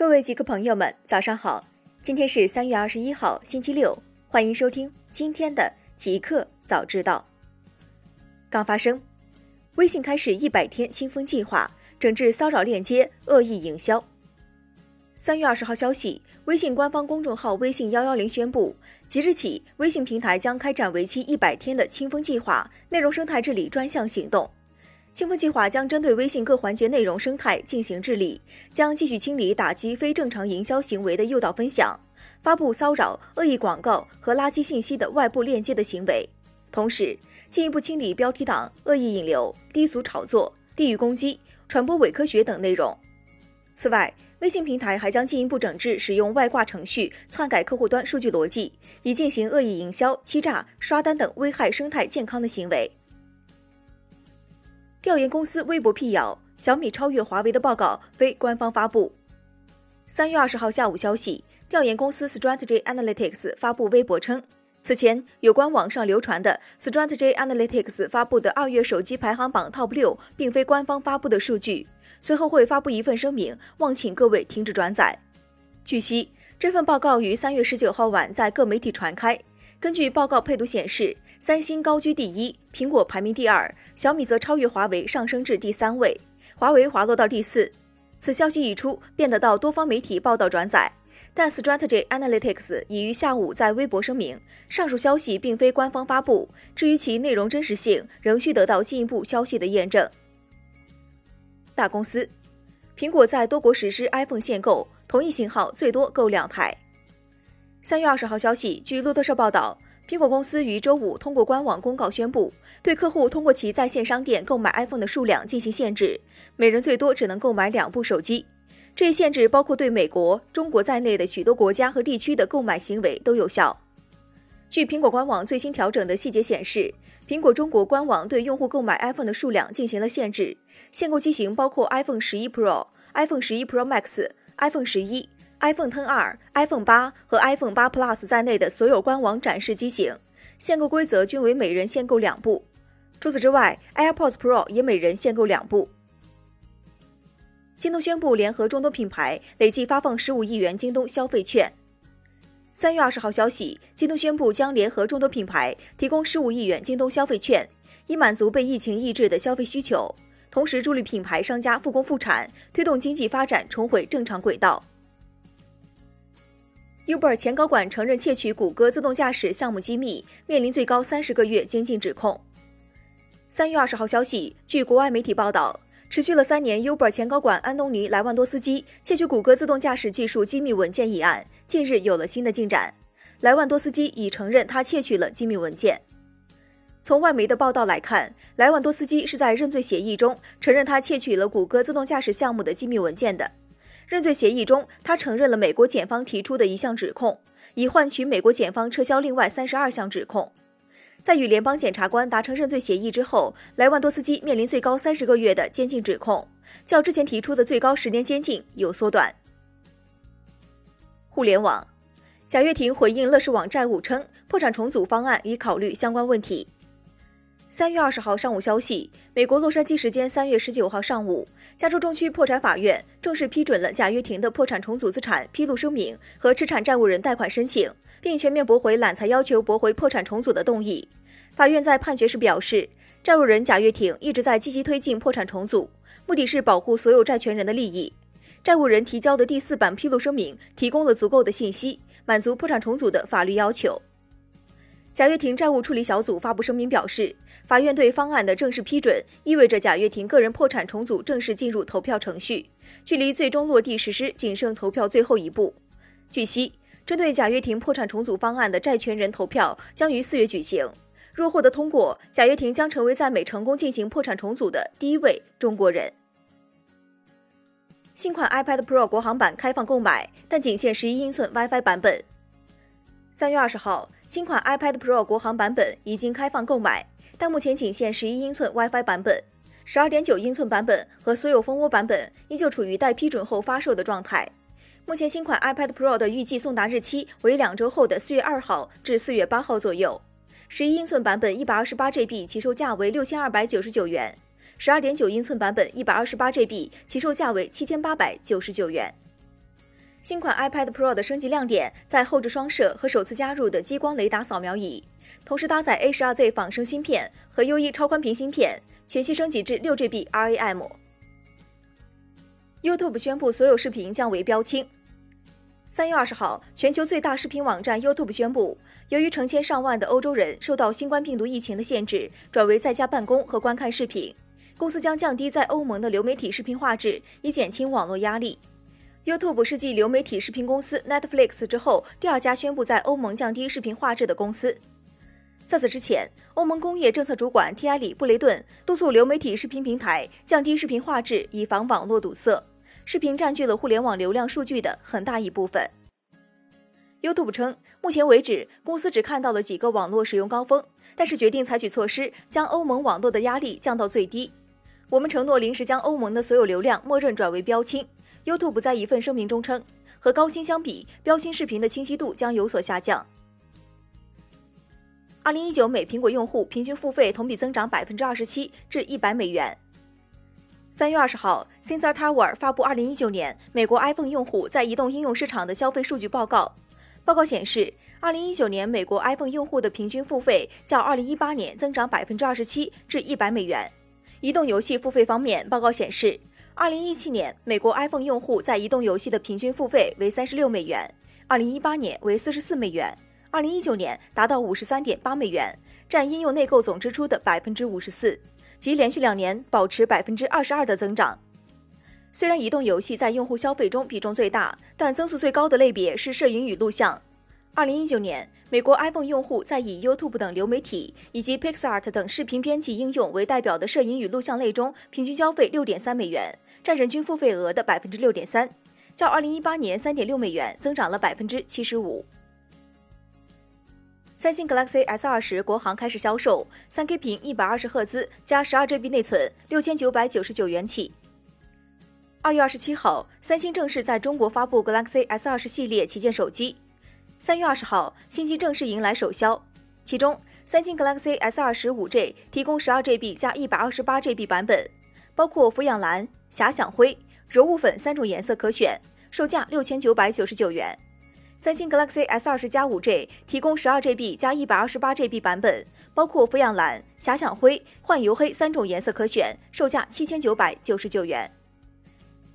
各位极客朋友们，早上好！今天是三月二十一号，星期六，欢迎收听今天的极客早知道。刚发生，微信开始一百天清风计划，整治骚扰链接、恶意营销。三月二十号消息，微信官方公众号微信幺幺零宣布，即日起，微信平台将开展为期一百天的清风计划内容生态治理专项行动。清风计划将针对微信各环节内容生态进行治理，将继续清理打击非正常营销行为的诱导分享、发布骚扰、恶意广告和垃圾信息的外部链接的行为，同时进一步清理标题党、恶意引流、低俗炒作、地域攻击、传播伪科学等内容。此外，微信平台还将进一步整治使用外挂程序篡改客户端数据逻辑，以进行恶意营销、欺诈、刷单等危害生态健康的行为。调研公司微博辟谣，小米超越华为的报告非官方发布。三月二十号下午消息，调研公司 Strategy Analytics 发布微博称，此前有关网上流传的 Strategy Analytics 发布的二月手机排行榜 Top 六并非官方发布的数据，随后会发布一份声明，望请各位停止转载。据悉，这份报告于三月十九号晚在各媒体传开。根据报告配图显示。三星高居第一，苹果排名第二，小米则超越华为上升至第三位，华为滑落到第四。此消息一出，便得到多方媒体报道转载。但 Strategy Analytics 已于下午在微博声明，上述消息并非官方发布，至于其内容真实性，仍需得到进一步消息的验证。大公司，苹果在多国实施 iPhone 限购，同一型号最多购两台。三月二十号消息，据路透社报道。苹果公司于周五通过官网公告宣布对客户通过其在线商店购买 iphone 的数量进行限制每人最多只能购买两部手机。这一限制包括对美国中国在内的许多国家和地区的购买行为都有效。据苹果官网最新调整的细节显示苹果中国官网对用户购买 iphone 的数量进行了限制限购机型包括 iphone 十一 pro iphone 十一 pro max iphone 十一 iPhone X 二、iPhone 八和 iPhone 八 Plus 在内的所有官网展示机型，限购规则均为每人限购两部。除此之外，AirPods Pro 也每人限购两部。京东宣布联合众多品牌累计发放十五亿元京东消费券。三月二十号消息，京东宣布将联合众多品牌提供十五亿元京东消费券，以满足被疫情抑制的消费需求，同时助力品牌商家复工复产，推动经济发展重回正常轨道。Uber 前高管承认窃取谷歌自动驾驶项目机密，面临最高三十个月监禁指控。三月二十号消息，据国外媒体报道，持续了三年，Uber 前高管安东尼·莱万多斯基窃取谷歌自动驾驶技术机密文件一案，近日有了新的进展。莱万多斯基已承认他窃取了机密文件。从外媒的报道来看，莱万多斯基是在认罪协议中承认他窃取了谷歌自动驾驶项目的机密文件的。认罪协议中，他承认了美国检方提出的一项指控，以换取美国检方撤销另外三十二项指控。在与联邦检察官达成认罪协议之后，莱万多斯基面临最高三十个月的监禁指控，较之前提出的最高十年监禁有缩短。互联网，贾跃亭回应乐视网债务称，破产重组方案已考虑相关问题。三月二十号上午消息，美国洛杉矶时间三月十九号上午，加州中区破产法院正式批准了贾跃亭的破产重组资产披露声明和持产债务人贷款申请，并全面驳回揽财要求驳回破产重组的动议。法院在判决时表示，债务人贾跃亭一直在积极推进破产重组，目的是保护所有债权人的利益。债务人提交的第四版披露声明提供了足够的信息，满足破产重组的法律要求。贾跃亭债务处理小组发布声明表示，法院对方案的正式批准，意味着贾跃亭个人破产重组正式进入投票程序，距离最终落地实施仅剩投票最后一步。据悉，针对贾跃亭破产重组方案的债权人投票将于四月举行，若获得通过，贾跃亭将成为在美成功进行破产重组的第一位中国人。新款 iPad Pro 国行版开放购买，但仅限十一英寸 WiFi 版本。三月二十号。新款 iPad Pro 国行版本已经开放购买，但目前仅限十一英寸 WiFi 版本，十二点九英寸版本和所有蜂窝版本依旧处于待批准后发售的状态。目前新款 iPad Pro 的预计送达日期为两周后的四月二号至四月八号左右。十一英寸版本一百二十八 GB 起售价为六千二百九十九元，十二点九英寸版本一百二十八 GB 起售价为七千八百九十九元。新款 iPad Pro 的升级亮点在后置双摄和首次加入的激光雷达扫描仪，同时搭载 A12Z 仿生芯片和 U E 超宽屏芯片，全系升级至 6GB RAM。YouTube 宣布所有视频将为标清。三月二十号，全球最大视频网站 YouTube 宣布，由于成千上万的欧洲人受到新冠病毒疫情的限制，转为在家办公和观看视频，公司将降低在欧盟的流媒体视频画质，以减轻网络压力。YouTube 是继流媒体视频公司 Netflix 之后第二家宣布在欧盟降低视频画质的公司。在此之前，欧盟工业政策主管提埃里·布雷顿督促流媒体视频平台降低视频画质，以防网络堵塞。视频占据了互联网流量数据的很大一部分。YouTube 称，目前为止，公司只看到了几个网络使用高峰，但是决定采取措施，将欧盟网络的压力降到最低。我们承诺临时将欧盟的所有流量默认转为标清。YouTube 在一份声明中称，和高清相比，标清视频的清晰度将有所下降。二零一九美苹果用户平均付费同比增长百分之二十七，至一百美元。三月二十号，Sensor Tower 发布二零一九年美国 iPhone 用户在移动应用市场的消费数据报告。报告显示，二零一九年美国 iPhone 用户的平均付费较二零一八年增长百分之二十七，至一百美元。移动游戏付费方面，报告显示。二零一七年，美国 iPhone 用户在移动游戏的平均付费为三十六美元，二零一八年为四十四美元，二零一九年达到五十三点八美元，占应用内购总支出的百分之五十四，即连续两年保持百分之二十二的增长。虽然移动游戏在用户消费中比重最大，但增速最高的类别是摄影与录像。二零一九年。美国 iPhone 用户在以 YouTube 等流媒体以及 Pixart 等视频编辑应用为代表的摄影与录像类中，平均消费六点三美元，占人均付费额的百分之六点三，较二零一八年三点六美元增长了百分之七十五。三星 Galaxy S 二十国行开始销售，三 K 屏，一百二十赫兹加十二 GB 内存，六千九百九十九元起。二月二十七号，三星正式在中国发布 Galaxy S 二十系列旗舰手机。三月二十号，新机正式迎来首销。其中，三星 Galaxy S 二十五 G 提供十二 GB 加一百二十八 GB 版本，包括俯仰蓝、遐想灰、柔雾粉三种颜色可选，售价六千九百九十九元。三星 Galaxy S 二十加五 G 提供十二 GB 加一百二十八 GB 版本，包括俯仰蓝、遐想灰、幻游黑三种颜色可选，售价七千九百九十九元。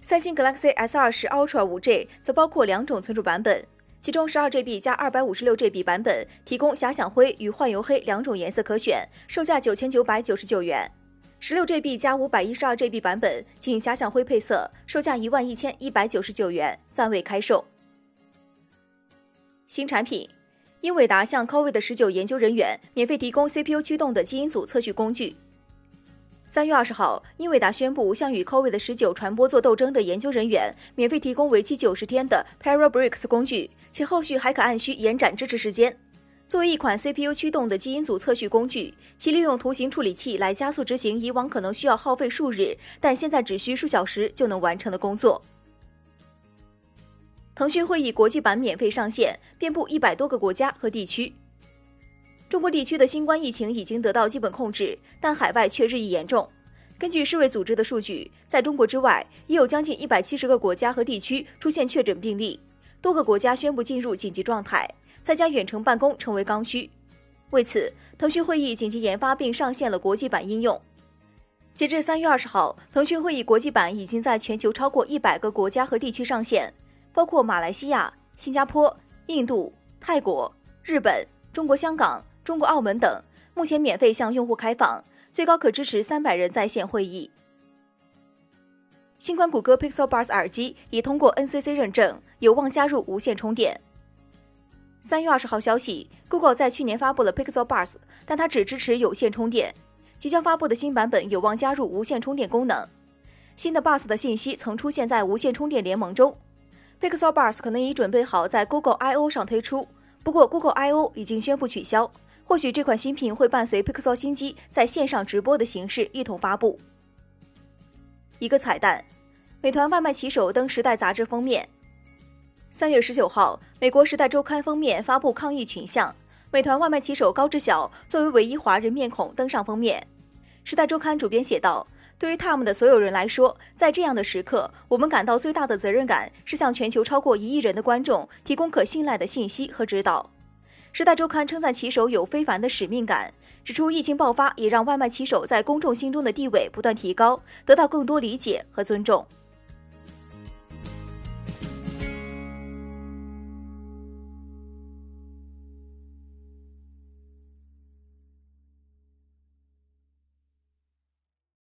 三星 Galaxy S 二十 Ultra 五 G 则包括两种存储版本。其中十二 GB 加二百五十六 GB 版本提供遐想灰与幻游黑两种颜色可选，售价九千九百九十九元；十六 GB 加五百一十二 GB 版本仅遐想灰配色，售价一万一千一百九十九元，暂未开售。新产品，英伟达向 COVID 十九研究人员免费提供 CPU 驱动的基因组测序工具。三月二十号，英伟达宣布向与 COVID 十九传播做斗争的研究人员免费提供为期九十天的 p a r a b r i c s 工具，且后续还可按需延展支持时间。作为一款 CPU 驱动的基因组测序工具，其利用图形处理器来加速执行以往可能需要耗费数日，但现在只需数小时就能完成的工作。腾讯会议国际版免费上线，遍布一百多个国家和地区。中国地区的新冠疫情已经得到基本控制，但海外却日益严重。根据世卫组织的数据，在中国之外，已有将近一百七十个国家和地区出现确诊病例，多个国家宣布进入紧急状态，在家远程办公成为刚需。为此，腾讯会议紧急研发并上线了国际版应用。截至三月二十号，腾讯会议国际版已经在全球超过一百个国家和地区上线，包括马来西亚、新加坡、印度、泰国、日本、中国香港。中国、澳门等目前免费向用户开放，最高可支持三百人在线会议。新款谷歌 Pixel Buds 耳机已通过 NCC 认证，有望加入无线充电。三月二十号消息，Google 在去年发布了 Pixel Buds，但它只支持有线充电。即将发布的新版本有望加入无线充电功能。新的 Buds 的信息曾出现在无线充电联盟中。Pixel Buds 可能已准备好在 Google I/O 上推出，不过 Google I/O 已经宣布取消。或许这款新品会伴随 Pixel 新机在线上直播的形式一同发布。一个彩蛋，美团外卖骑手登《时代》杂志封面。三月十九号，美国《时代周刊》封面发布抗议群像，美团外卖骑手高志晓作为唯一华人面孔登上封面。《时代周刊》主编写道：“对于他们的所有人来说，在这样的时刻，我们感到最大的责任感是向全球超过一亿人的观众提供可信赖的信息和指导。时代周刊称赞骑手有非凡的使命感，指出疫情爆发也让外卖骑手在公众心中的地位不断提高，得到更多理解和尊重。